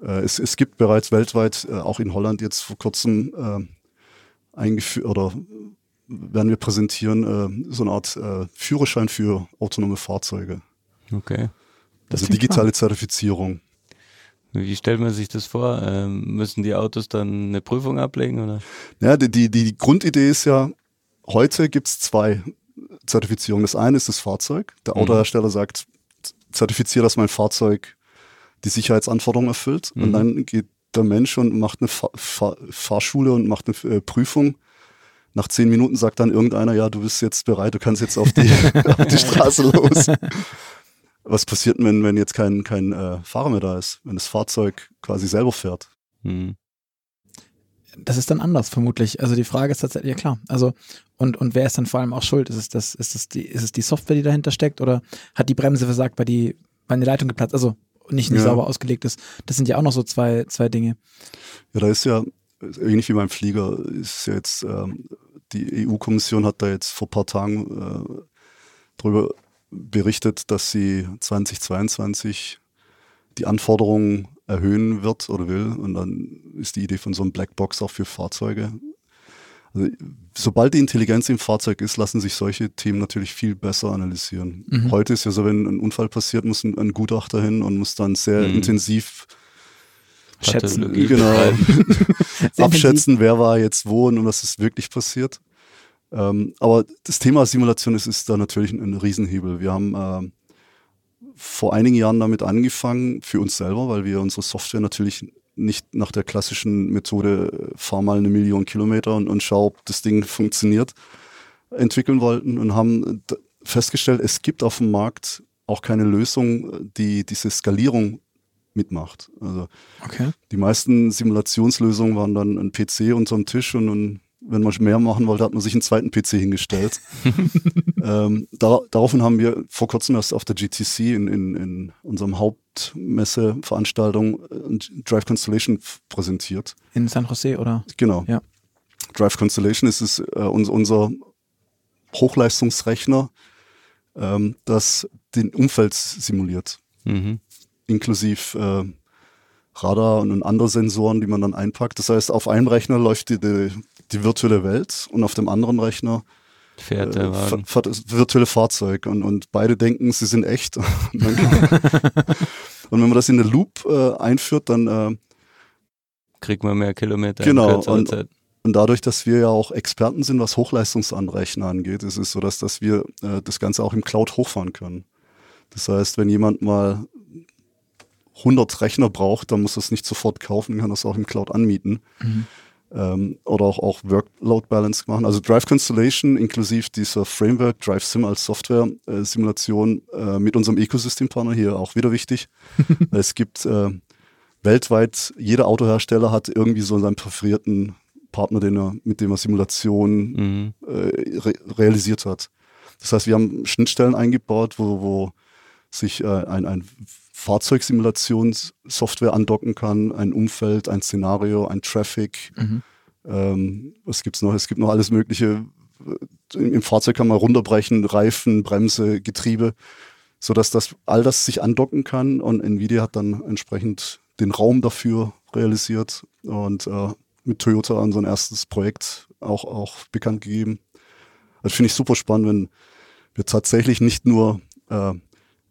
Äh, es, es gibt bereits weltweit, äh, auch in Holland jetzt vor kurzem äh, eingeführt oder werden wir präsentieren, äh, so eine Art äh, Führerschein für autonome Fahrzeuge. Okay. Das also digitale spannend. Zertifizierung. Wie stellt man sich das vor? Ähm, müssen die Autos dann eine Prüfung ablegen? Oder? Ja, die, die, die Grundidee ist ja, heute gibt es zwei Zertifizierungen. Das eine ist das Fahrzeug. Der mhm. Autohersteller sagt, zertifiziere, dass mein Fahrzeug die Sicherheitsanforderungen erfüllt. Mhm. Und dann geht der Mensch und macht eine Fahr Fahr Fahrschule und macht eine äh, Prüfung. Nach zehn Minuten sagt dann irgendeiner, ja, du bist jetzt bereit, du kannst jetzt auf die, auf die Straße los. Was passiert, wenn, wenn jetzt kein, kein äh, Fahrer mehr da ist, wenn das Fahrzeug quasi selber fährt? Mhm das ist dann anders vermutlich. Also die Frage ist tatsächlich, ja klar. Also und, und wer ist dann vor allem auch schuld? Ist es das, ist es die, ist es die Software, die dahinter steckt oder hat die Bremse versagt, weil die, weil eine Leitung geplatzt, also nicht, nicht ja. sauber ausgelegt ist? Das sind ja auch noch so zwei, zwei Dinge. Ja, da ist ja, ähnlich wie beim Flieger, ist ja jetzt, ähm, die EU-Kommission hat da jetzt vor ein paar Tagen äh, darüber berichtet, dass sie 2022 die Anforderungen erhöhen wird oder will. Und dann ist die Idee von so einem Blackbox auch für Fahrzeuge. Also, sobald die Intelligenz im Fahrzeug ist, lassen sich solche Themen natürlich viel besser analysieren. Mhm. Heute ist ja so, wenn ein Unfall passiert, muss ein, ein Gutachter hin und muss dann sehr mhm. intensiv schätzen, genau, abschätzen, wer war jetzt wo und was ist wirklich passiert. Ähm, aber das Thema Simulation ist, ist da natürlich ein, ein Riesenhebel. Wir haben äh, vor einigen Jahren damit angefangen, für uns selber, weil wir unsere Software natürlich nicht nach der klassischen Methode, fahr mal eine Million Kilometer und, und schau, ob das Ding funktioniert, entwickeln wollten und haben festgestellt, es gibt auf dem Markt auch keine Lösung, die diese Skalierung mitmacht. Also okay. die meisten Simulationslösungen waren dann ein PC unterm Tisch und ein wenn man mehr machen wollte, hat man sich einen zweiten PC hingestellt. ähm, da, daraufhin haben wir vor kurzem erst auf der GTC in, in, in unserem Hauptmesseveranstaltung äh, Drive Constellation präsentiert. In San Jose, oder? Genau. Ja. Drive Constellation ist es, äh, unser Hochleistungsrechner, ähm, das den Umfeld simuliert. Mhm. Inklusiv äh, Radar und andere Sensoren, die man dann einpackt. Das heißt, auf einem Rechner läuft die, die, die virtuelle Welt und auf dem anderen Rechner fährt der äh, das virtuelle Fahrzeug und, und beide denken, sie sind echt. und, wenn man das in eine Loop äh, einführt, dann äh, kriegt man mehr Kilometer. Genau. Und, Zeit. und dadurch, dass wir ja auch Experten sind, was Hochleistungsanrechner angeht, ist es so, dass, dass wir äh, das Ganze auch im Cloud hochfahren können. Das heißt, wenn jemand mal 100 Rechner braucht, dann muss das nicht sofort kaufen, kann das auch im Cloud anmieten. Mhm. Ähm, oder auch, auch Workload Balance machen. Also Drive Constellation inklusive dieser Framework, Drive Sim als Software-Simulation äh, mit unserem Ecosystempartner hier auch wieder wichtig. es gibt äh, weltweit, jeder Autohersteller hat irgendwie so seinen präferierten Partner, den er, mit dem er Simulationen mhm. äh, re realisiert hat. Das heißt, wir haben Schnittstellen eingebaut, wo, wo sich äh, ein, ein Fahrzeugsimulationssoftware andocken kann, ein Umfeld, ein Szenario, ein Traffic. Mhm. Ähm, was gibt's noch? Es gibt noch alles Mögliche. Im Fahrzeug kann man runterbrechen, Reifen, Bremse, Getriebe, sodass das all das sich andocken kann und Nvidia hat dann entsprechend den Raum dafür realisiert und äh, mit Toyota an so ein erstes Projekt auch, auch bekannt gegeben. Das finde ich super spannend, wenn wir tatsächlich nicht nur äh,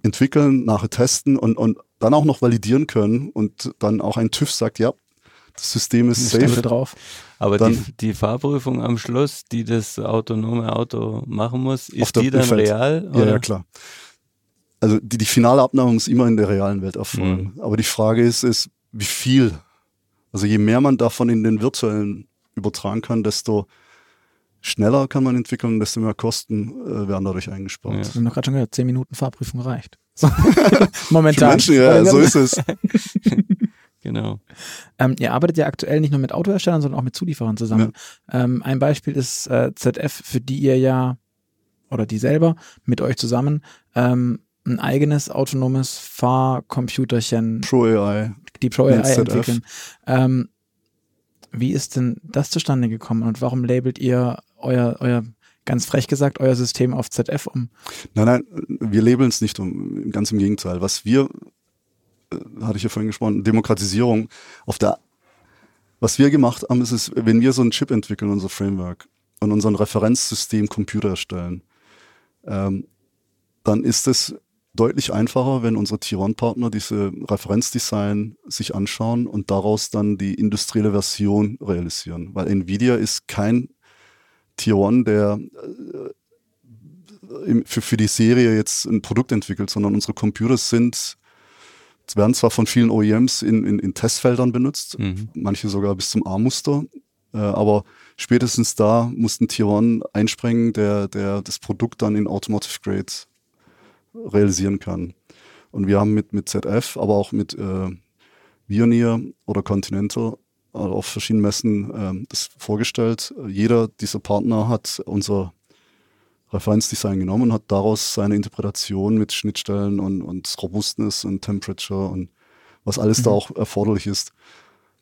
entwickeln, nachher testen und, und dann auch noch validieren können und dann auch ein TÜV sagt, ja, das System ist safe. drauf. Aber dann, die, die Fahrprüfung am Schluss, die das autonome Auto machen muss, ist die dann Umfeld. real? Oder? Ja, ja, klar. Also die, die finale Abnahme muss immer in der realen Welt erfolgen. Mhm. Aber die Frage ist, ist, wie viel? Also je mehr man davon in den virtuellen übertragen kann, desto schneller kann man entwickeln, desto mehr Kosten äh, werden dadurch eingespart. Ja. Ich habe noch gerade schon gehört, zehn Minuten Fahrprüfung reicht. So. Momentan. Für Menschen, ja, so ist es. genau. Ähm, ihr arbeitet ja aktuell nicht nur mit Autoherstellern, sondern auch mit Zulieferern zusammen. Ja. Ähm, ein Beispiel ist äh, ZF, für die ihr ja oder die selber mit euch zusammen ähm, ein eigenes autonomes Fahrcomputerchen Pro AI die Pro AI entwickeln. Ähm, wie ist denn das zustande gekommen und warum labelt ihr euer, euer ganz frech gesagt, euer System auf ZF um? Nein, nein, wir labeln es nicht um, ganz im Gegenteil. Was wir, äh, hatte ich ja vorhin gesprochen, Demokratisierung auf der, was wir gemacht haben, ist es, wenn wir so einen Chip entwickeln, unser Framework und unseren Referenzsystem Computer erstellen, ähm, dann ist es deutlich einfacher, wenn unsere Tier-One-Partner diese Referenzdesign sich anschauen und daraus dann die industrielle Version realisieren. Weil Nvidia ist kein Tier One, der äh, für, für die Serie jetzt ein Produkt entwickelt, sondern unsere Computer sind, werden zwar von vielen OEMs in, in, in Testfeldern benutzt, mhm. manche sogar bis zum A-Muster, äh, aber spätestens da mussten Tier One einspringen, der, der das Produkt dann in Automotive Grade realisieren kann. Und wir haben mit, mit ZF, aber auch mit äh, Veoneer oder Continental also auf verschiedenen Messen äh, das vorgestellt. Jeder dieser Partner hat unser Referenzdesign genommen und hat daraus seine Interpretation mit Schnittstellen und, und Robustness und Temperature und was alles mhm. da auch erforderlich ist.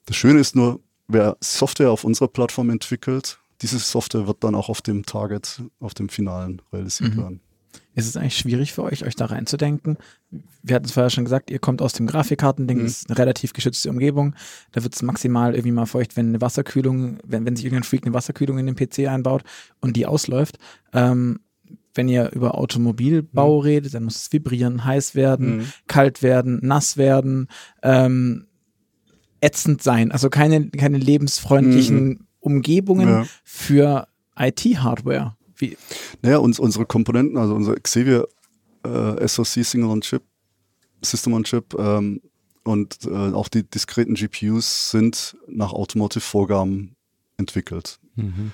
Das Schöne ist nur, wer Software auf unserer Plattform entwickelt, diese Software wird dann auch auf dem Target, auf dem Finalen realisiert mhm. werden. Ist es eigentlich schwierig für euch, euch da reinzudenken? Wir hatten es vorher schon gesagt, ihr kommt aus dem Grafikkartending, mhm. das ist eine relativ geschützte Umgebung. Da wird es maximal irgendwie mal feucht, wenn eine Wasserkühlung, wenn, wenn sich irgendein Freak eine Wasserkühlung in den PC einbaut und die ausläuft. Ähm, wenn ihr über Automobilbau mhm. redet, dann muss es vibrieren, heiß werden, mhm. kalt werden, nass werden, ähm, ätzend sein. Also keine, keine lebensfreundlichen mhm. Umgebungen ja. für IT-Hardware. Wie? Naja, uns, unsere Komponenten, also unser Xavier äh, SoC Single on Chip, System on Chip ähm, und äh, auch die diskreten GPUs sind nach Automotive-Vorgaben entwickelt. Mhm.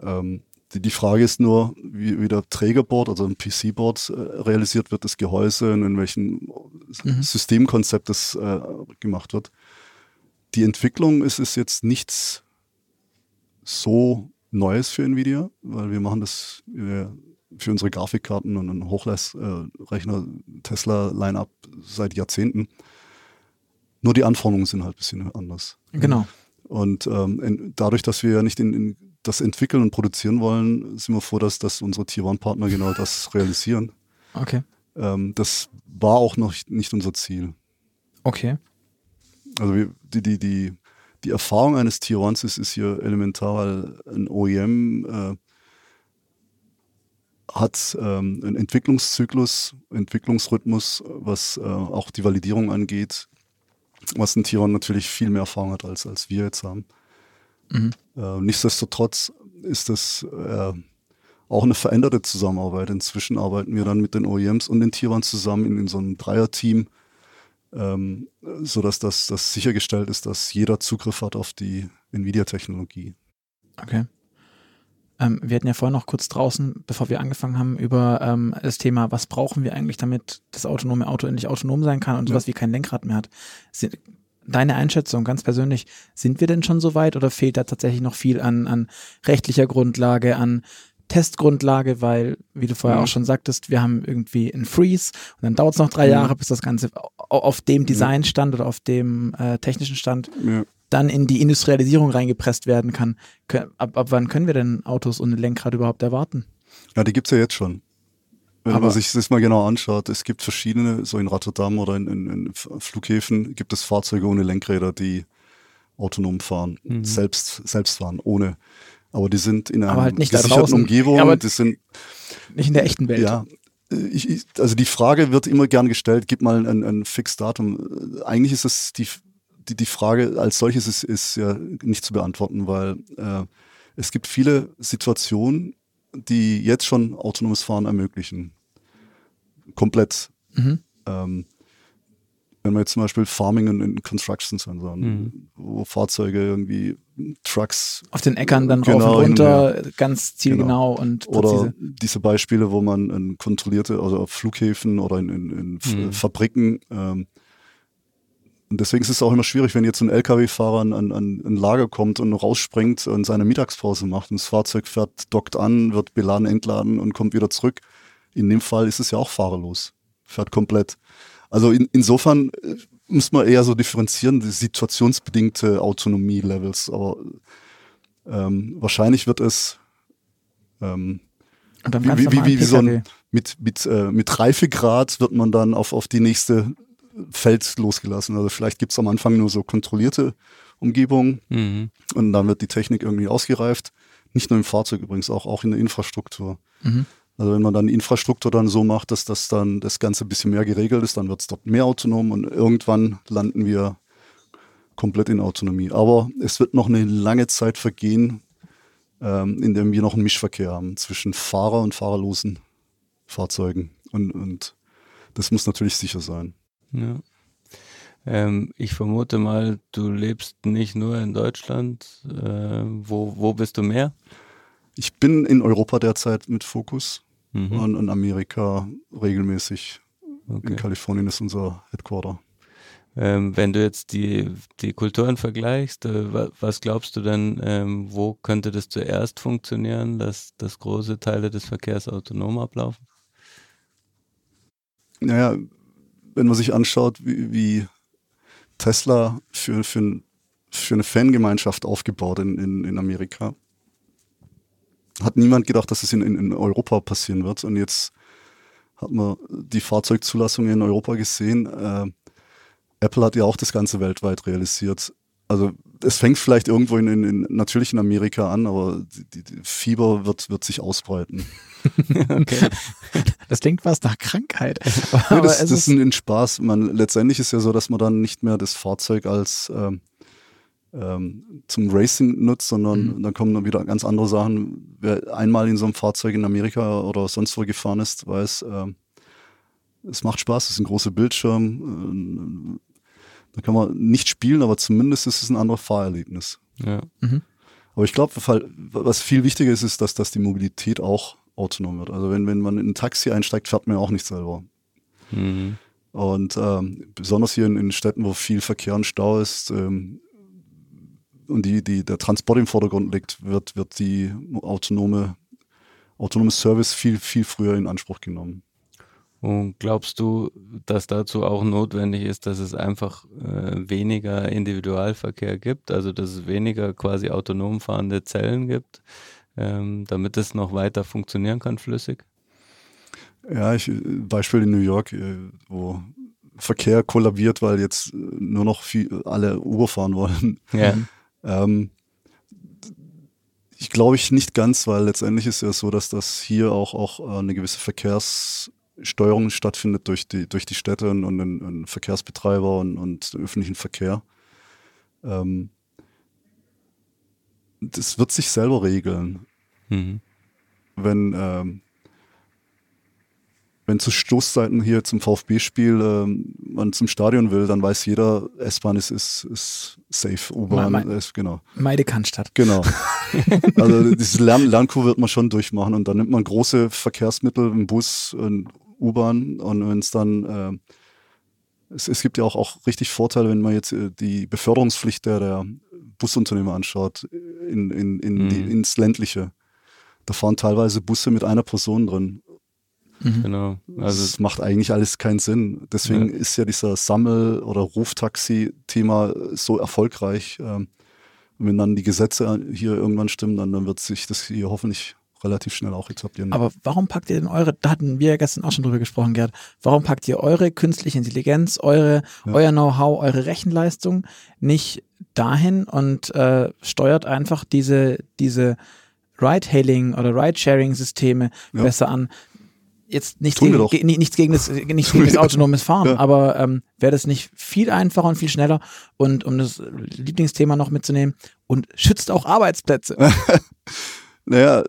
Ähm, die, die, Frage ist nur, wie, wie der Trägerboard, also ein PC-Board äh, realisiert wird, das Gehäuse und in welchem mhm. Systemkonzept das äh, gemacht wird. Die Entwicklung ist, ist jetzt nichts so Neues für Nvidia, weil wir machen das für unsere Grafikkarten und Hochleistungsrechner Tesla Line-up seit Jahrzehnten. Nur die Anforderungen sind halt ein bisschen anders. Genau. Und ähm, dadurch, dass wir ja nicht in, in, das entwickeln und produzieren wollen, sind wir froh, dass, dass unsere Tier One-Partner genau das realisieren. Okay. Ähm, das war auch noch nicht unser Ziel. Okay. Also wir, die, die, die die Erfahrung eines Tier 1 ist, ist hier elementar, weil ein OEM äh, hat ähm, einen Entwicklungszyklus, Entwicklungsrhythmus, was äh, auch die Validierung angeht, was ein 1 natürlich viel mehr Erfahrung hat, als, als wir jetzt haben. Mhm. Äh, nichtsdestotrotz ist das äh, auch eine veränderte Zusammenarbeit. Inzwischen arbeiten wir dann mit den OEMs und den Tier 1 zusammen in, in so einem Dreier-Team, ähm, sodass das, das sichergestellt ist, dass jeder Zugriff hat auf die NVIDIA-Technologie. Okay. Ähm, wir hatten ja vorhin noch kurz draußen, bevor wir angefangen haben, über ähm, das Thema, was brauchen wir eigentlich, damit das autonome Auto endlich autonom sein kann und sowas ja. wie kein Lenkrad mehr hat. Sind, deine Einschätzung ganz persönlich, sind wir denn schon so weit oder fehlt da tatsächlich noch viel an, an rechtlicher Grundlage, an Testgrundlage, weil, wie du vorher mhm. auch schon sagtest, wir haben irgendwie einen Freeze und dann dauert es noch drei mhm. Jahre, bis das Ganze auf dem Designstand oder auf dem äh, technischen Stand ja. dann in die Industrialisierung reingepresst werden kann. Ab, ab wann können wir denn Autos ohne Lenkrad überhaupt erwarten? Ja, die gibt es ja jetzt schon. Wenn Aber man sich das mal genau anschaut, es gibt verschiedene, so in Rotterdam oder in, in, in Flughäfen gibt es Fahrzeuge ohne Lenkräder, die autonom fahren, mhm. selbst, selbst fahren, ohne aber die sind in einer halt gesicherten Umgebung. Ja, die sind nicht in der echten Welt. Ja. Ich, ich, also die Frage wird immer gern gestellt, gib mal ein, ein Fixdatum. Eigentlich ist es die, die, die Frage als solches ist, ist ja nicht zu beantworten, weil äh, es gibt viele Situationen, die jetzt schon autonomes Fahren ermöglichen. Komplett. Mhm. Ähm, wenn wir jetzt zum Beispiel Farming und Construction Sensoren, mhm. wo Fahrzeuge irgendwie Trucks auf den Äckern dann genau, rauf und runter, hin, ja. ganz zielgenau genau. und präzise. Oder diese Beispiele, wo man in kontrollierte, also auf Flughäfen oder in, in, in mhm. Fabriken ähm, und deswegen ist es auch immer schwierig, wenn jetzt ein LKW-Fahrer an, an, an ein Lager kommt und rausspringt und seine Mittagspause macht und das Fahrzeug fährt, dockt an, wird beladen, entladen und kommt wieder zurück. In dem Fall ist es ja auch fahrerlos. Fährt komplett. Also in, insofern äh, muss man eher so differenzieren, die situationsbedingte Autonomie-Levels. Aber ähm, wahrscheinlich wird es ähm, wie, wie, wie, wie so ein, mit, mit, äh, mit Reifegrad wird man dann auf, auf die nächste Feld losgelassen. Also vielleicht gibt es am Anfang nur so kontrollierte Umgebungen mhm. und dann wird die Technik irgendwie ausgereift. Nicht nur im Fahrzeug übrigens, auch, auch in der Infrastruktur. Mhm. Also wenn man dann Infrastruktur dann so macht, dass das dann das Ganze ein bisschen mehr geregelt ist, dann wird es dort mehr autonom und irgendwann landen wir komplett in Autonomie. Aber es wird noch eine lange Zeit vergehen, ähm, in dem wir noch einen Mischverkehr haben zwischen Fahrer und fahrerlosen Fahrzeugen. Und, und das muss natürlich sicher sein. Ja. Ähm, ich vermute mal, du lebst nicht nur in Deutschland. Äh, wo, wo bist du mehr? Ich bin in Europa derzeit mit Fokus mhm. und in Amerika regelmäßig. Okay. In Kalifornien ist unser Headquarter. Ähm, wenn du jetzt die, die Kulturen vergleichst, äh, was glaubst du denn, ähm, wo könnte das zuerst funktionieren, dass, dass große Teile des Verkehrs autonom ablaufen? Naja, wenn man sich anschaut, wie, wie Tesla für, für, für eine Fangemeinschaft aufgebaut in, in, in Amerika, hat niemand gedacht, dass es in, in, in Europa passieren wird. Und jetzt hat man die Fahrzeugzulassung in Europa gesehen. Äh, Apple hat ja auch das Ganze weltweit realisiert. Also es fängt vielleicht irgendwo in, in, in natürlich in Amerika an, aber die, die Fieber wird, wird sich ausbreiten. okay. Das klingt fast nach Krankheit. Aber das, das ist ein Spaß. Man, letztendlich ist ja so, dass man dann nicht mehr das Fahrzeug als ähm, ähm, zum Racing nutzt, sondern mhm. dann kommen dann wieder ganz andere Sachen. Wer einmal in so einem Fahrzeug in Amerika oder sonst wo gefahren ist, weiß, ähm, es macht Spaß, es ist ein großer Bildschirm. Äh, da kann man nicht spielen, aber zumindest ist es ein anderes Fahrerlebnis. Ja. Mhm. Aber ich glaube, was viel wichtiger ist, ist, dass, dass die Mobilität auch autonom wird. Also wenn, wenn man in ein Taxi einsteigt, fährt man ja auch nicht selber. Mhm. Und ähm, besonders hier in, in, Städten, wo viel Verkehr und Stau ist ähm, und die, die, der Transport im Vordergrund liegt, wird, wird die autonome, autonome Service viel, viel früher in Anspruch genommen. Und glaubst du, dass dazu auch notwendig ist, dass es einfach äh, weniger Individualverkehr gibt, also dass es weniger quasi autonom fahrende Zellen gibt, ähm, damit es noch weiter funktionieren kann flüssig? Ja, ich, Beispiel in New York, äh, wo Verkehr kollabiert, weil jetzt nur noch viel, alle Uber fahren wollen. Ja. ähm, ich glaube ich nicht ganz, weil letztendlich ist ja so, dass das hier auch, auch eine gewisse Verkehrs- Steuerung stattfindet durch die, durch die Städte und, und, und Verkehrsbetreiber und, und öffentlichen Verkehr. Ähm, das wird sich selber regeln. Mhm. Wenn, ähm, wenn zu Stoßzeiten hier zum VfB-Spiel ähm, man zum Stadion will, dann weiß jeder, S-Bahn ist, ist, ist safe, U-Bahn ist, genau. Meide Cannstatt. Genau. also diese Lern Lernkurve wird man schon durchmachen und dann nimmt man große Verkehrsmittel, einen Bus, ein U-Bahn und wenn es dann, äh, es, es, gibt ja auch, auch richtig Vorteile, wenn man jetzt äh, die Beförderungspflicht der, der Busunternehmer anschaut, in, in, in mhm. die, ins ländliche. Da fahren teilweise Busse mit einer Person drin. Mhm. Genau. Also das macht eigentlich alles keinen Sinn. Deswegen ja. ist ja dieser Sammel- oder Ruftaxi-Thema so erfolgreich. Ähm, wenn dann die Gesetze hier irgendwann stimmen, dann, dann wird sich das hier hoffentlich relativ schnell auch etablieren. Aber warum packt ihr denn eure, da hatten wir ja gestern auch schon drüber gesprochen, Gerd, warum packt ihr eure künstliche Intelligenz, eure, ja. euer Know-how, eure Rechenleistung nicht dahin und äh, steuert einfach diese, diese Ride-Hailing oder Ride-Sharing-Systeme ja. besser an? Jetzt nichts gegen, ge, nichts gegen das, nichts gegen das autonomes Fahren, ja. aber ähm, wäre das nicht viel einfacher und viel schneller und um das Lieblingsthema noch mitzunehmen und schützt auch Arbeitsplätze. naja,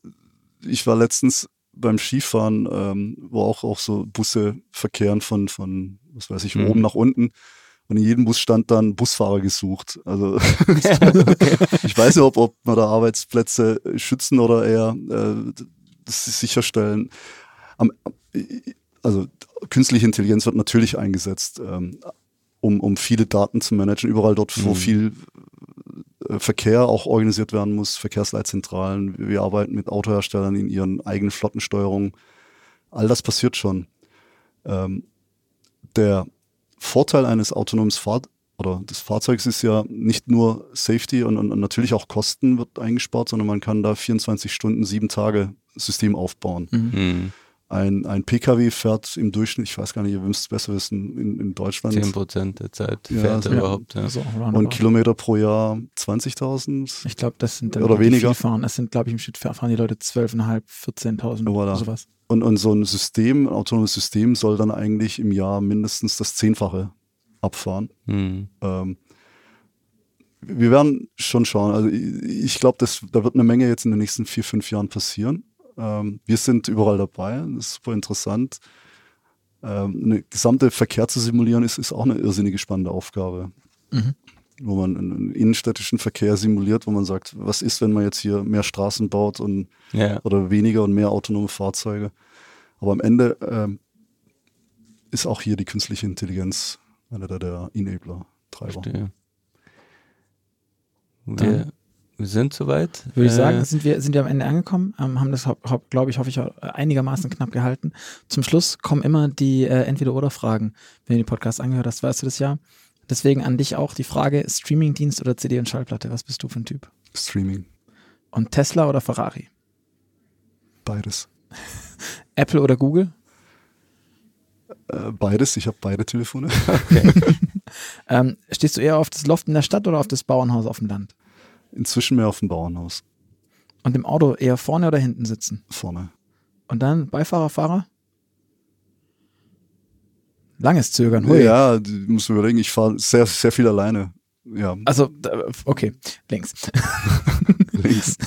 ich war letztens beim Skifahren, ähm, wo auch, auch so Busse verkehren von, von was weiß ich, mhm. oben nach unten. Und in jedem Bus stand dann Busfahrer gesucht. Also ich weiß nicht, ob, ob man da Arbeitsplätze schützen oder eher äh, sicherstellen. Am, also künstliche Intelligenz wird natürlich eingesetzt, ähm, um, um viele Daten zu managen. Überall dort, wo mhm. viel äh, Verkehr auch organisiert werden muss, Verkehrsleitzentralen. Wir arbeiten mit Autoherstellern in ihren eigenen Flottensteuerungen. All das passiert schon. Ähm, der Vorteil eines autonomen Fahr oder des Fahrzeugs ist ja nicht nur Safety und, und, und, natürlich auch Kosten wird eingespart, sondern man kann da 24 Stunden, sieben Tage System aufbauen. Mhm. Ein, ein Pkw fährt im Durchschnitt, ich weiß gar nicht, ihr müsst es besser wissen, in, in Deutschland. 10 Prozent der Zeit ja, fährt er ja, überhaupt. Ja. Also und Kilometer pro Jahr 20.000? Ich glaube, das sind dann oder weniger. fahren. Das sind, glaube ich, im Schnitt fahren die Leute 12.500, 14.000 voilà. oder sowas. Und, und so ein System, ein autonomes System soll dann eigentlich im Jahr mindestens das Zehnfache abfahren. Mhm. Ähm, wir werden schon schauen. Also ich, ich glaube, da wird eine Menge jetzt in den nächsten vier, fünf Jahren passieren. Ähm, wir sind überall dabei, das ist super interessant. Ähm, eine gesamte Verkehr zu simulieren, ist, ist auch eine irrsinnige spannende Aufgabe. Mhm. Wo man einen innenstädtischen Verkehr simuliert, wo man sagt, was ist, wenn man jetzt hier mehr Straßen baut und ja. oder weniger und mehr autonome Fahrzeuge. Aber am Ende ähm, ist auch hier die künstliche Intelligenz einer der, der Enabler-Treiber. Wir, wir sind soweit. Würde ich sagen, äh, sind wir, sind wir am Ende angekommen, ähm, haben das, glaube ich, hoffe ich, einigermaßen knapp gehalten. Zum Schluss kommen immer die äh, Entweder-Oder-Fragen, wenn du die Podcast angehört hast, weißt du das ja. Deswegen an dich auch die Frage, Streamingdienst oder CD und Schallplatte, was bist du für ein Typ? Streaming. Und Tesla oder Ferrari? Beides. Apple oder Google? Äh, beides, ich habe beide Telefone. Okay. ähm, stehst du eher auf das Loft in der Stadt oder auf das Bauernhaus auf dem Land? Inzwischen mehr auf dem Bauernhaus. Und im Auto eher vorne oder hinten sitzen? Vorne. Und dann Beifahrer, Fahrer? Langes Zögern, hui. Ja, du musst überlegen, ich fahre sehr, sehr viel alleine. Ja. Also, okay, links. links.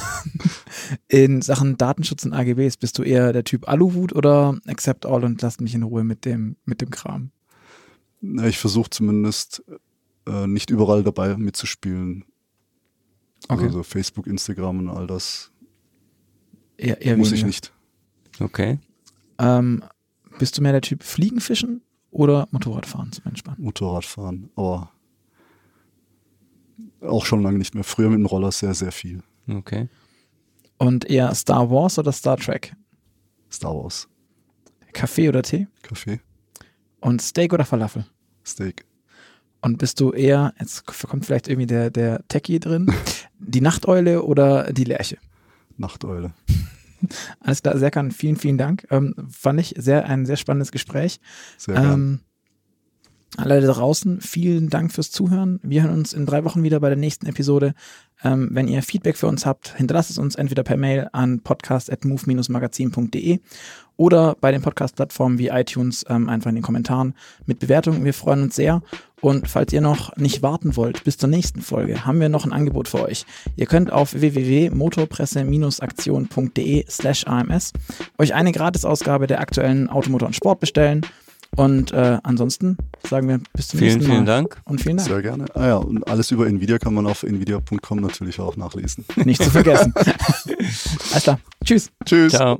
In Sachen Datenschutz und AGBs, bist du eher der Typ Aluhut oder Accept All und lass mich in Ruhe mit dem, mit dem Kram? Na, ich versuche zumindest äh, nicht überall dabei mitzuspielen. Okay. Also Facebook, Instagram und all das. Eher, eher Muss weniger. ich nicht. Okay. Ähm, bist du mehr der Typ Fliegenfischen oder Motorradfahren zum Entspannen? Motorradfahren, aber auch schon lange nicht mehr. Früher mit dem Roller sehr, sehr viel. Okay. Und eher Star Wars oder Star Trek? Star Wars. Kaffee oder Tee? Kaffee. Und Steak oder Falafel? Steak. Und bist du eher, jetzt kommt vielleicht irgendwie der, der Techie drin, die Nachteule oder die Lerche? Nachteule. Alles klar, Serkan, vielen, vielen Dank. Ähm, fand ich sehr, ein sehr spannendes Gespräch. Sehr ähm, alle da draußen, vielen Dank fürs Zuhören. Wir hören uns in drei Wochen wieder bei der nächsten Episode. Ähm, wenn ihr Feedback für uns habt, hinterlasst es uns entweder per Mail an podcast.move-magazin.de oder bei den Podcast-Plattformen wie iTunes ähm, einfach in den Kommentaren mit Bewertungen. Wir freuen uns sehr. Und falls ihr noch nicht warten wollt bis zur nächsten Folge, haben wir noch ein Angebot für euch. Ihr könnt auf www.motorpresse-aktion.de slash AMS euch eine Gratisausgabe der aktuellen Automotor und Sport bestellen und äh, ansonsten sagen wir bis zum vielen, nächsten Mal. Vielen Dank. Und vielen Dank. Sehr gerne. Ah ja, und alles über Nvidia kann man auf nvidia.com natürlich auch nachlesen. Nicht zu vergessen. Alles klar. Tschüss. Tschüss. Ciao.